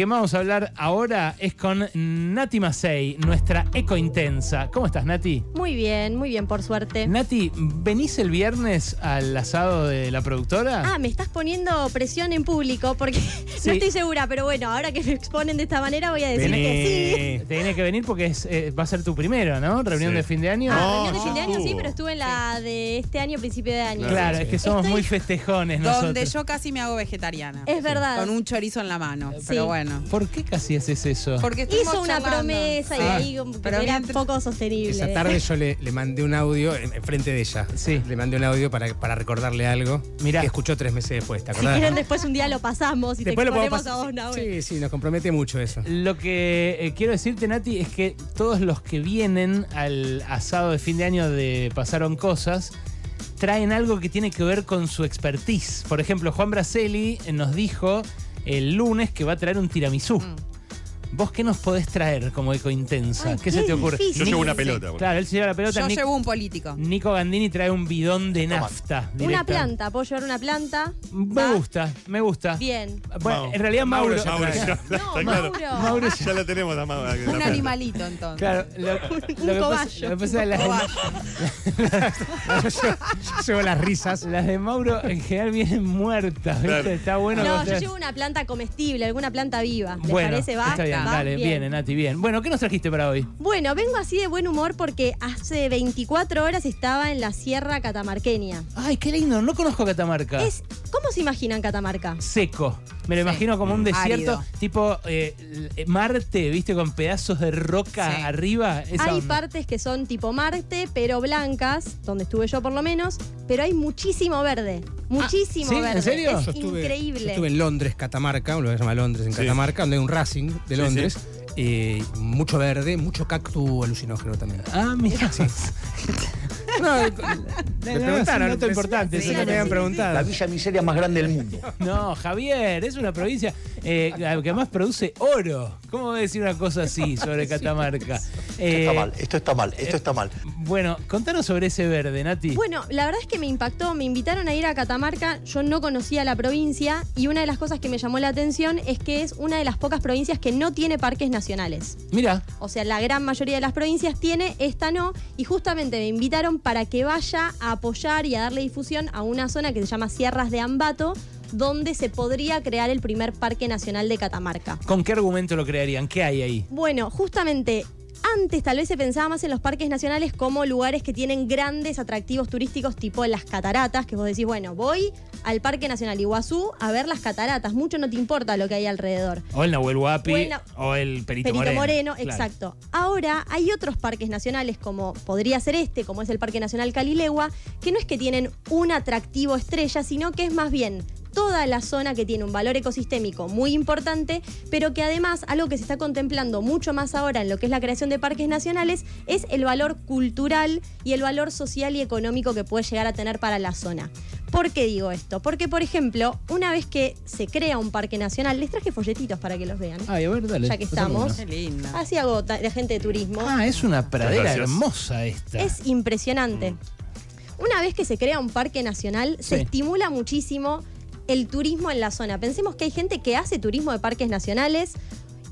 que vamos a hablar ahora es con Nati Masei, nuestra eco intensa. ¿Cómo estás, Nati? Muy bien, muy bien, por suerte. Nati, ¿venís el viernes al asado de la productora? Ah, me estás poniendo presión en público porque Sí. no estoy segura, pero bueno, ahora que me exponen de esta manera voy a decir que sí. Tenés que venir porque es, eh, va a ser tu primero, ¿no? Reunión Sí. de fin de año. Ah, reunión de fin de año sí, pero estuve en la de este año, principio de año. Claro, es que somos Estoy- muy festejones nosotros. Donde yo casi me hago vegetariana. Es verdad. Con un chorizo en la mano. Sí. Pero bueno. ¿Por qué casi haces eso? Porque Hizo una charlando. promesa y Ah. ahí como que Pero era mientras- poco sostenible. Esa tarde yo le, le mandé un audio en, en frente de ella. Sí. Le mandé un audio para, para recordarle algo. Mirá. Que escuchó tres meses después, ¿te si acordás? quieren después un día lo pasamos y Después te podemos a pasar. vos, Nahuel. Sí, sí, nos compromete mucho eso. Lo que eh, quiero decirte, Nati, es que todos los que vienen al asado de fin de año de Pasaron Cosas traen algo que tiene que ver con su expertise. Por ejemplo, Juan Braceli nos dijo el lunes que va a traer un tiramisú. ¿Vos qué nos podés traer como eco intensa? Ay, ¿Qué, qué se te ocurre? difícil. Yo llevo una pelota. Claro, él se lleva la pelota. Yo Nic- llevo un político. Nico Gandini trae un bidón de nafta. Una planta, ¿puedo llevar una planta? Me Va. gusta, me gusta. Bien. Bueno, en realidad Mauro. Mauro ya Mauro, ya, No, está claro. Mauro. Mauro Ya la tenemos a Mauro. Un animalito entonces. Claro, lo, lo que pasa, cobayo. lo que pasa yo, yo llevo las risas. las de Mauro en general vienen muertas, ¿viste? Claro. Está bueno. No, yo llevo una planta comestible, alguna planta viva. ¿Les Bueno, parece? ¿Va? Bien, dale, Bien. viene, Nati, bien. Bueno, ¿qué nos trajiste para hoy? Bueno, vengo así de buen humor porque hace 24 horas estaba en la Sierra Catamarqueña. Ay, qué lindo, no conozco Catamarca. Es, ¿Cómo se imaginan Catamarca? seco. Me lo Sí. imagino como un desierto, Árido. tipo eh, Marte, ¿viste? Con pedazos de roca Sí. arriba. Esa hay onda. partes que son tipo Marte, pero blancas, donde estuve yo por lo menos, pero hay muchísimo verde. Muchísimo ¿sí? ¿En verde. serio? Es Yo estuve, increíble. yo estuve en Londres, Catamarca, un lugar que se llama Londres, en Sí. Catamarca, donde hay un Racing de Sí, Londres. eh, mucho verde, mucho cactus alucinógeno también. Ah, mira. No, me preguntaron, un dato me- importante. sí, eso me no- habían preguntado. La villa miseria más grande del mundo. No, Javier, es una provincia eh, que además produce oro. ¿Cómo voy a decir una cosa así sobre Catamarca? Eh, está mal, esto está mal, esto está mal. Bueno, contanos sobre ese verde, Nati. Bueno, la verdad es que me impactó, me invitaron a ir a Catamarca, yo no conocía la provincia y una de las cosas que me llamó la atención es que es una de las pocas provincias que no tiene parques nacionales. Mira, O sea, la gran mayoría de las provincias tiene, esta no, y justamente me invitaron para que vaya a apoyar y a darle difusión a una zona que se llama Sierras de Ambato, donde se podría crear el primer Parque Nacional de Catamarca. ¿con qué argumento lo crearían? ¿Qué hay ahí? Bueno, justamente antes tal vez se pensaba más en los parques nacionales como lugares que tienen grandes atractivos turísticos tipo las cataratas, que vos decís, bueno, voy al Parque Nacional Iguazú a ver las cataratas, mucho no te importa lo que hay alrededor. O el Nahuel Huapi O el Na- o el Perito, Perito Moreno, Claro. exacto. Ahora hay otros parques nacionales como podría ser este, como es el Parque Nacional Calilegua, que no es que tienen un atractivo estrella, sino que es más bien toda la zona que tiene un valor ecosistémico muy importante, pero que además algo que se está contemplando mucho más ahora en lo que es la creación de parques nacionales es el valor cultural y el valor social y económico que puede llegar a tener para la zona. ¿Por qué digo esto? Porque, por ejemplo, una vez que se crea un parque nacional, les traje folletitos para que los vean. Ay, a ver, dale. Ya que estamos. Qué linda. Así hago de gente de turismo. Ah, es una pradera Gracias. hermosa esta. Es impresionante. Una vez que se crea un parque nacional, se estimula muchísimo el turismo en la zona. Pensemos que hay gente que hace turismo de parques nacionales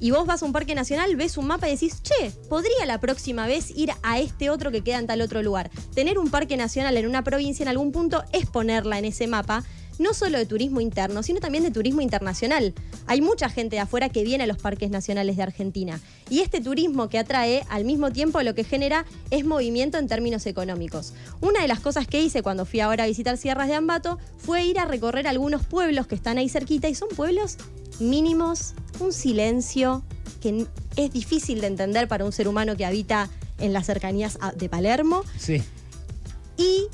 y vos vas a un parque nacional, ves un mapa y decís, che, podría la próxima vez ir a este otro que queda en tal otro lugar. Tener un parque nacional en una provincia en algún punto es ponerla en ese mapa. No solo de turismo interno, sino también de turismo internacional. Hay mucha gente de afuera que viene a los parques nacionales de Argentina. Y este turismo que atrae, al mismo tiempo lo que genera es movimiento en términos económicos. Una de las cosas que hice cuando fui ahora a visitar Sierras de Ambato fue ir a recorrer algunos pueblos que están ahí cerquita y son pueblos mínimos, un silencio que es difícil de entender para un ser humano que habita en las cercanías de Palermo. Sí. Y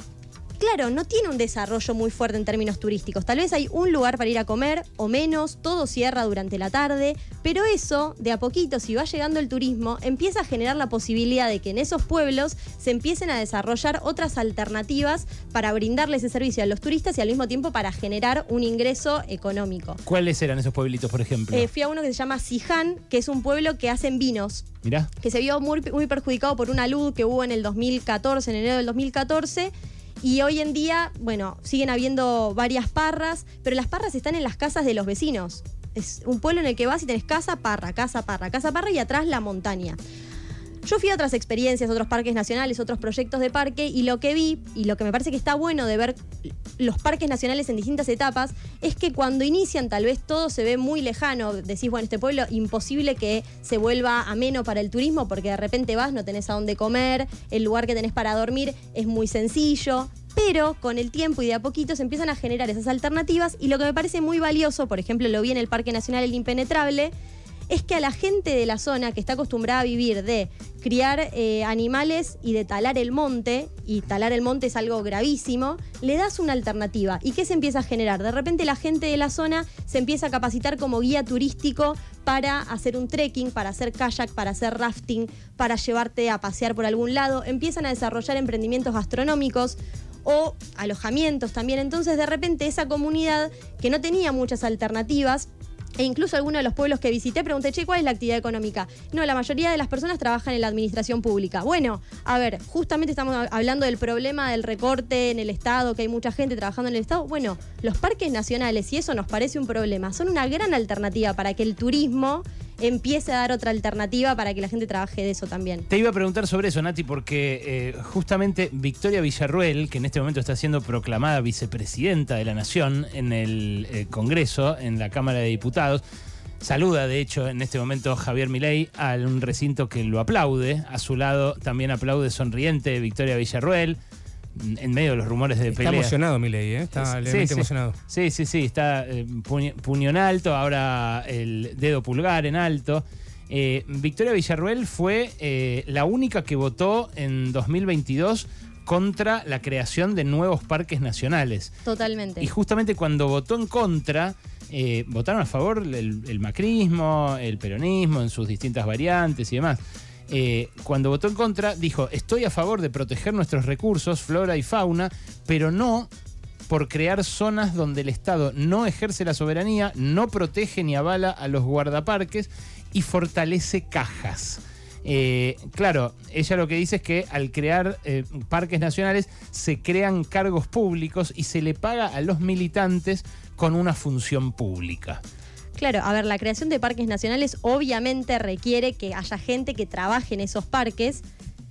claro, no tiene un desarrollo muy fuerte en términos turísticos. Tal vez hay un lugar para ir a comer o menos, todo cierra durante la tarde, pero eso, de a poquito, si va llegando el turismo, empieza a generar la posibilidad de que en esos pueblos se empiecen a desarrollar otras alternativas para brindarle ese servicio a los turistas y al mismo tiempo para generar un ingreso económico. ¿Cuáles eran esos pueblitos, por ejemplo? Eh, fui a uno que se llama Siján, que es un pueblo que hacen vinos Mirá. que se vio muy, muy perjudicado por una luz que hubo en el 2014, en enero del 2014. Y hoy en día, bueno, siguen habiendo varias parras, pero las parras están en las casas de los vecinos. Es un pueblo en el que vas y tenés casa, parra, casa, parra, casa, parra y atrás la montaña. Yo fui a otras experiencias, otros parques nacionales, otros proyectos de parque y lo que vi y lo que me parece que está bueno de ver los parques nacionales en distintas etapas es que cuando inician tal vez todo se ve muy lejano. Decís, bueno, este pueblo imposible que se vuelva ameno para el turismo porque de repente vas, no tenés a dónde comer, el lugar que tenés para dormir es muy sencillo. Pero con el tiempo y de a poquito se empiezan a generar esas alternativas y lo que me parece muy valioso, por ejemplo, lo vi en el Parque Nacional El Impenetrable, es que a la gente de la zona que está acostumbrada a vivir de criar eh, animales y de talar el monte, y talar el monte es algo gravísimo, le das una alternativa. ¿Y qué se empieza a generar? De repente la gente de la zona se empieza a capacitar como guía turístico para hacer un trekking, para hacer kayak, para hacer rafting, para llevarte a pasear por algún lado. Empiezan a desarrollar emprendimientos gastronómicos o alojamientos también. Entonces de repente esa comunidad que no tenía muchas alternativas, e incluso algunos de los pueblos que visité pregunté, che, ¿cuál es la actividad económica? No, la mayoría de las personas trabajan en la administración pública. Bueno, a ver, justamente estamos hablando del problema del recorte en el Estado, que hay mucha gente trabajando en el Estado. Bueno, los parques nacionales, y eso nos parece un problema, son una gran alternativa para que el turismo empiece a dar otra alternativa para que la gente trabaje de eso también. Te iba a preguntar sobre eso, Nati, porque eh, justamente Victoria Villarruel, que en este momento está siendo proclamada vicepresidenta de la Nación en el eh, Congreso, en la Cámara de Diputados, Saluda, de hecho, en este momento Javier Milei a un recinto que lo aplaude. A su lado también aplaude sonriente Victoria Villarruel en medio de los rumores de pelea. Está emocionado Milei, ¿eh? está Sí, levemente sí. emocionado. Sí, sí, sí, está eh, puño, puño en alto, ahora el dedo pulgar en alto. Eh, Victoria Villarruel fue eh, la única que votó en 2022 contra la creación de nuevos parques nacionales. Totalmente. Y justamente cuando votó en contra, eh, votaron a favor el, el macrismo, el peronismo en sus distintas variantes y demás. Eh, cuando votó en contra, dijo, estoy a favor de proteger nuestros recursos, flora y fauna, pero no por crear zonas donde el Estado no ejerce la soberanía, no protege ni avala a los guardaparques y fortalece cajas. Eh, claro, ella lo que dice es que al crear eh, parques nacionales se crean cargos públicos y se le paga a los militantes con una función pública. Claro, a ver, la creación de parques nacionales obviamente requiere que haya gente que trabaje en esos parques.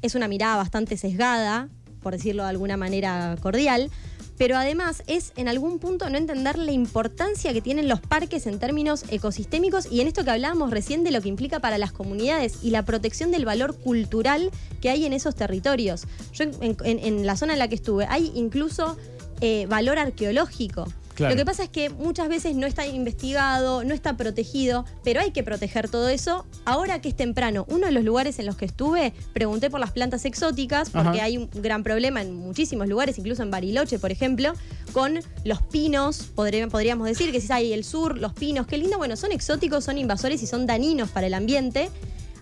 Es una mirada bastante sesgada, por decirlo de alguna manera cordial. Pero además es en algún punto no entender la importancia que tienen los parques en términos ecosistémicos y en esto que hablábamos recién de lo que implica para las comunidades y la protección del valor cultural que hay en esos territorios. Yo en, la zona en la que estuve hay incluso eh, valor arqueológico. Claro. Lo que pasa es que muchas veces no está investigado, no está protegido, pero hay que proteger todo eso. Ahora que es temprano, uno de los lugares en los que estuve, pregunté por las plantas exóticas, porque Ajá. hay un gran problema en muchísimos lugares, incluso en Bariloche, por ejemplo, con los pinos, podríamos decir que si hay el sur, los pinos, qué lindo, bueno, son exóticos, son invasores y son dañinos para el ambiente.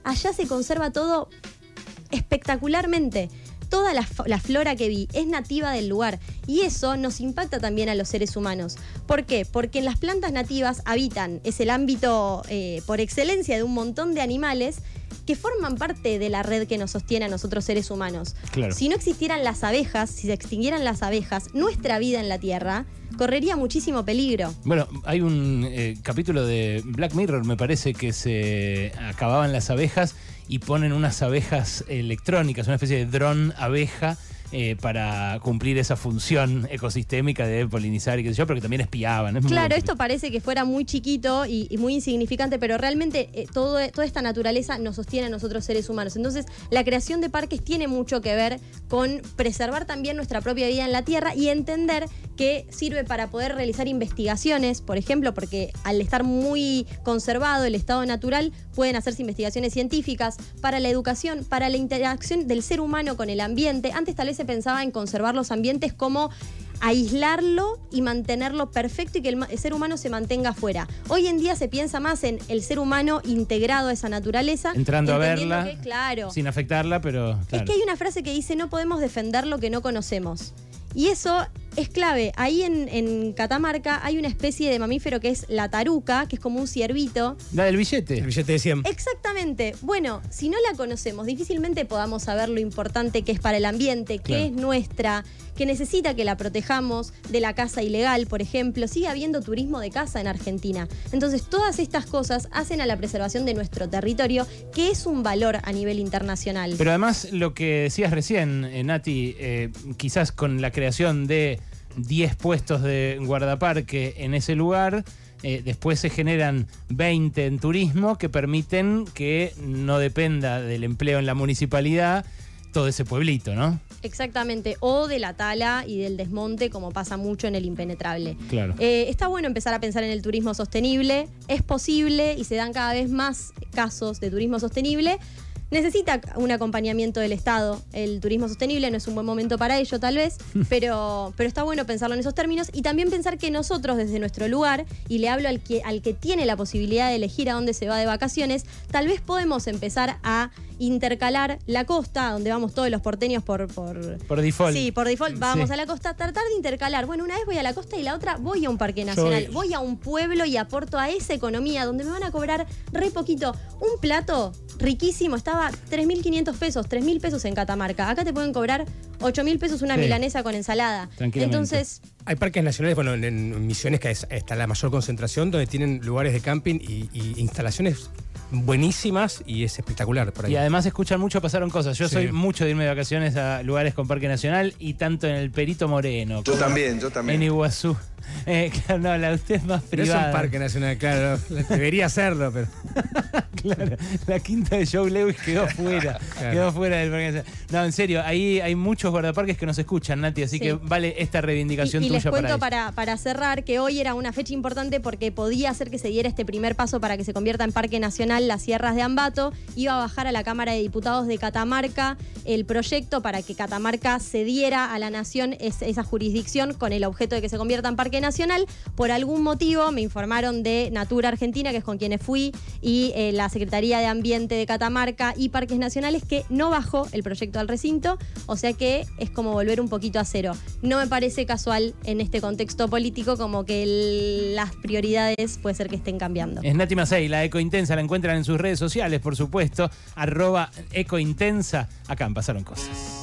Allá se conserva todo espectacularmente. Toda la, flora que vi es nativa del lugar y eso nos impacta también a los seres humanos. ¿Por qué? Porque en las plantas nativas habitan, es el ámbito eh, por excelencia de un montón de animales que forman parte de la red que nos sostiene a nosotros seres humanos. Claro. Si no existieran las abejas, si se extinguieran las abejas, nuestra vida en la Tierra correría muchísimo peligro. Bueno, hay un eh, capítulo de Black Mirror, me parece, que se acababan las abejas y ponen unas abejas electrónicas, una especie de dron abeja. eh, para cumplir esa función ecosistémica de polinizar y qué sé yo, pero que también espiaban. es Claro, esto parece que fuera muy chiquito y, y muy insignificante, pero realmente eh, todo, toda esta naturaleza nos sostiene a nosotros seres humanos. Entonces, la creación de parques tiene mucho que ver con preservar también nuestra propia vida en la Tierra y entender que sirve para poder realizar investigaciones, por ejemplo, porque al estar muy conservado el estado natural, pueden hacerse investigaciones científicas para la educación, para la interacción del ser humano con el ambiente. Antes tal vez se pensaba en conservar los ambientes como aislarlo y mantenerlo perfecto y que el, ser humano se mantenga afuera. Hoy en día se piensa más en el ser humano integrado a esa naturaleza. Entrando a verla, que, claro. sin afectarla, pero Es claro. que hay una frase que dice no podemos defender lo que no conocemos. Y eso es clave. Ahí en, en Catamarca hay una especie de mamífero que es la taruca, que es como un ciervito. La del El billete. billete de 100. Exactamente. Bueno, si no la conocemos, difícilmente podamos saber lo importante que es para el ambiente, que Claro. es nuestra, que necesita que la protejamos de la caza ilegal, por ejemplo. Sigue habiendo turismo de caza en Argentina. Entonces, todas estas cosas hacen a la preservación de nuestro territorio, que es un valor a nivel internacional. Pero además, lo que decías recién, eh, Nati, eh, quizás con la creación de 10 puestos de guardaparque en ese lugar, eh, después se generan 20 en turismo que permiten que no dependa del empleo en la municipalidad todo ese pueblito, ¿no? Exactamente, o de la tala y del desmonte, como pasa mucho en el impenetrable. Claro. Eh, está bueno empezar a pensar en el turismo sostenible, es posible y se dan cada vez más casos de turismo sostenible. Necesita un acompañamiento del Estado. El turismo sostenible no es un buen momento para ello, tal vez, pero, pero está bueno pensarlo en esos términos y también pensar que nosotros, desde nuestro lugar, y le hablo al que, al que tiene la posibilidad de elegir a dónde se va de vacaciones, tal vez podemos empezar a intercalar la costa, donde vamos todos los porteños por, por, Por default. Sí, por default vamos Sí. a la costa, tratar de intercalar. Bueno, una vez voy a la costa y la otra voy a un parque nacional. Voy a un pueblo y aporto a esa economía donde me van a cobrar re poquito. Un plato riquísimo estaba 3.500 pesos, 3.000 pesos en Catamarca. Acá te pueden cobrar 8.000 pesos una Sí. milanesa con ensalada. Tranquilamente. Entonces, Hay parques nacionales, bueno, en, en Misiones que es- está la mayor concentración, donde tienen lugares de camping y, y instalaciones buenísimas y es espectacular por ahí. Y además escuchan mucho, pasaron cosas. Yo Sí. soy mucho de irme de vacaciones a lugares con Parque Nacional y tanto en el Perito Moreno. Yo también, yo también. En Iguazú. Eh, claro, no, la de usted es más Pero es privada. un parque nacional, claro. Debería serlo, pero. Claro, la quinta de Joe Lewis quedó fuera. Claro. Quedó fuera del parque nacional. No, en serio, ahí hay muchos guardaparques que nos escuchan, Nati, así Sí. que vale esta reivindicación y, y tuya les cuento para, para, para cerrar que hoy era una fecha importante porque podía hacer que se diera este primer paso para que se convierta en Parque Nacional las Sierras de Ambato. Iba a bajar a la Cámara de Diputados de Catamarca el proyecto para que Catamarca cediera a la nación es- esa jurisdicción con el objeto de que se convierta en Parque Nacional. Por algún motivo me informaron de Natura Argentina, que es con quienes fui, y eh, la Secretaría de Ambiente de Catamarca y Parques Nacionales, que no bajó el proyecto al recinto, o sea que es como volver un poquito a cero. No me parece casual en este contexto político como que las prioridades puede ser que estén cambiando. Es Nati la Ecointensa, la en sus redes sociales, por supuesto, arroba Ecointensa. Acá Pasaron Cosas.